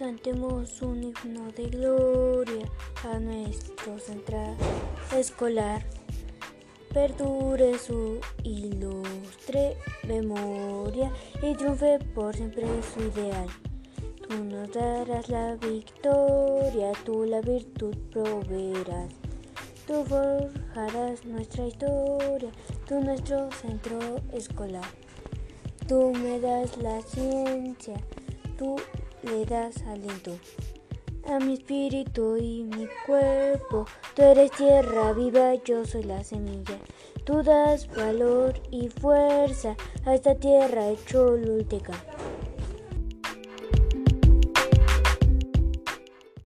Cantemos un himno de gloria a nuestro central escolar. Perdure su ilustre memoria y triunfe por siempre su ideal. Tú nos darás la victoria, tú la virtud proveerás. Tú forjarás nuestra historia, tú nuestro centro escolar. Tú me das la ciencia, tú le das aliento a mi espíritu y mi cuerpo. Tú eres tierra viva, yo soy la semilla. Tú das valor y fuerza a esta tierra cholulteca.